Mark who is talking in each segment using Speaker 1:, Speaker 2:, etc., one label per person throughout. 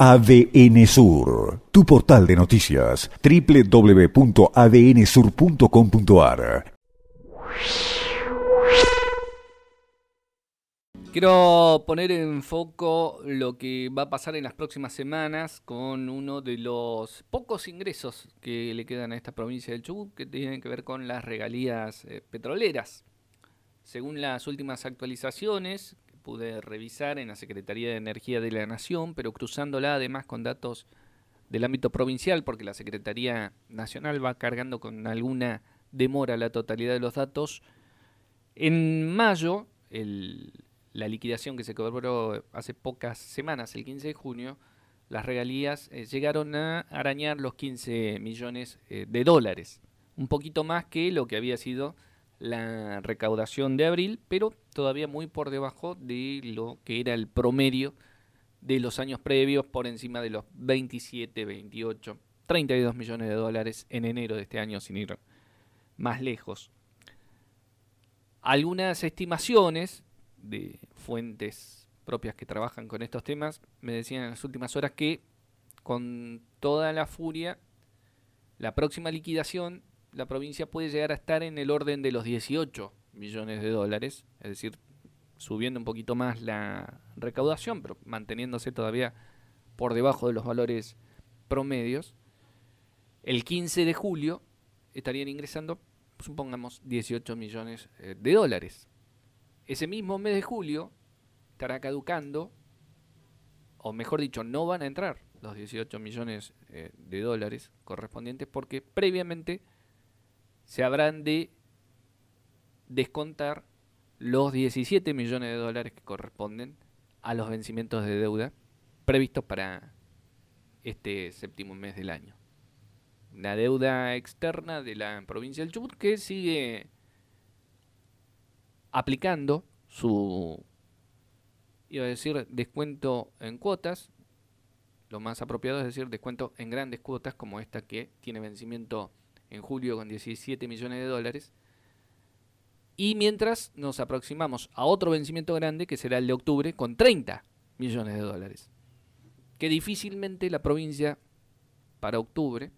Speaker 1: ADN Sur, tu portal de noticias, www.adnsur.com.ar.
Speaker 2: Quiero poner en foco lo que va a pasar en las próximas semanas con uno de los pocos ingresos que le quedan a esta provincia del Chubut que tienen que ver con las regalías eh, petroleras. Según las últimas actualizaciones pude revisar en la Secretaría de Energía de la Nación, pero cruzándola además con datos del ámbito provincial, porque la Secretaría Nacional va cargando con alguna demora la totalidad de los datos. En mayo, la liquidación que se cobró hace pocas semanas, el 15 de junio, las regalías eh, llegaron a arañar los 15 millones eh, de dólares, un poquito más que lo que había sido la recaudación de abril, pero todavía muy por debajo de lo que era el promedio de los años previos, por encima de los 27, 28, 32 millones de dólares en enero de este año, sin ir más lejos. Algunas estimaciones de fuentes propias que trabajan con estos temas me decían en las últimas horas que con toda la furia, la próxima liquidación la provincia puede llegar a estar en el orden de los 18 millones de dólares, es decir, subiendo un poquito más la recaudación, pero manteniéndose todavía por debajo de los valores promedios. El 15 de julio estarían ingresando, supongamos, 18 millones eh, de dólares. Ese mismo mes de julio estará caducando, o mejor dicho, no van a entrar los 18 millones eh, de dólares correspondientes porque previamente se habrán de descontar los 17 millones de dólares que corresponden a los vencimientos de deuda previstos para este séptimo mes del año. La deuda externa de la provincia del Chubut que sigue aplicando su, iba a decir, descuento en cuotas. Lo más apropiado es decir, descuento en grandes cuotas como esta que tiene vencimiento en julio con 17 millones de dólares. Y mientras nos aproximamos a otro vencimiento grande, que será el de octubre, con 30 millones de dólares. Que difícilmente la provincia, para octubre,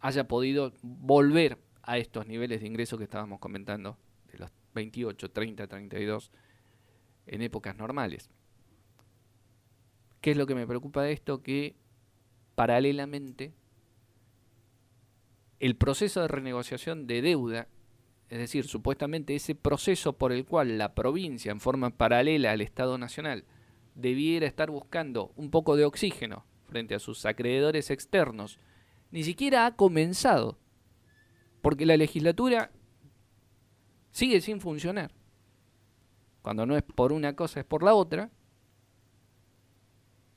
Speaker 2: haya podido volver a estos niveles de ingreso que estábamos comentando, de los 28, 30, 32, en épocas normales. ¿Qué es lo que me preocupa de esto? Que paralelamente el proceso de renegociación de deuda, es decir, supuestamente ese proceso por el cual la provincia, en forma paralela al Estado Nacional, debiera estar buscando un poco de oxígeno frente a sus acreedores externos, ni siquiera ha comenzado, porque la legislatura sigue sin funcionar. Cuando no es por una cosa, es por la otra.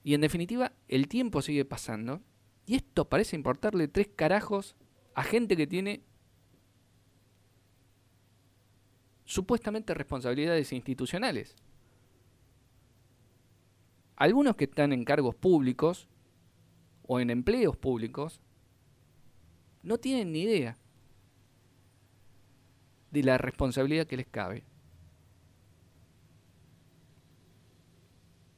Speaker 2: Y en definitiva, el tiempo sigue pasando. Y esto parece importarle tres carajos a gente que tiene supuestamente responsabilidades institucionales. Algunos que están en cargos públicos o en empleos públicos no tienen ni idea de la responsabilidad que les cabe.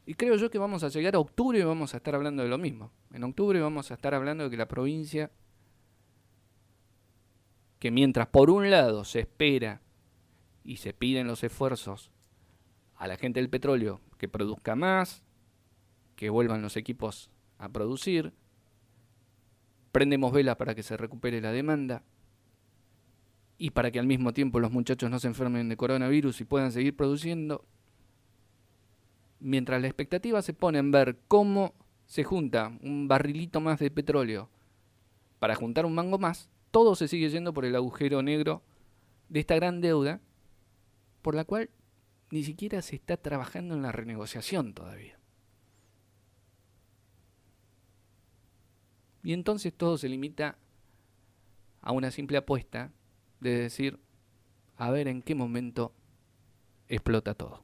Speaker 2: Y creo yo que vamos a llegar a octubre y vamos a estar hablando de lo mismo. En octubre vamos a estar hablando de que la provincia que mientras por un lado se espera y se piden los esfuerzos a la gente del petróleo que produzca más, que vuelvan los equipos a producir, prendemos velas para que se recupere la demanda y para que al mismo tiempo los muchachos no se enfermen de coronavirus y puedan seguir produciendo, mientras la expectativa se pone en ver cómo se junta un barrilito más de petróleo para juntar un mango más, todo se sigue yendo por el agujero negro de esta gran deuda, por la cual ni siquiera se está trabajando en la renegociación todavía. Y entonces todo se limita a una simple apuesta de decir, a ver en qué momento explota todo.